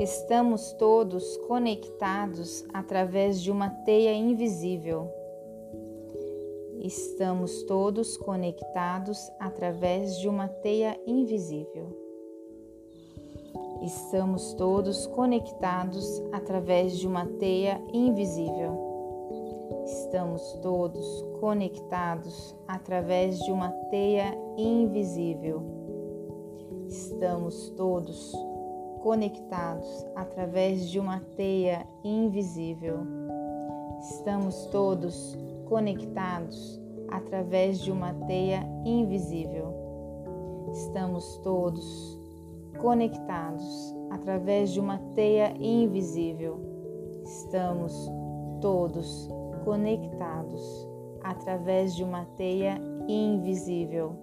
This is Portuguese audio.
Estamos todos conectados através de uma teia invisível. Estamos todos conectados através de uma teia invisível. Estamos todos conectados através de uma teia invisível. Estamos todos conectados através de uma teia invisível. Estamos todos conectados através de uma teia invisível. Estamos todos conectados através de uma teia invisível. Estamos todos conectados através de uma teia invisível. Estamos todos conectados através de uma teia invisível.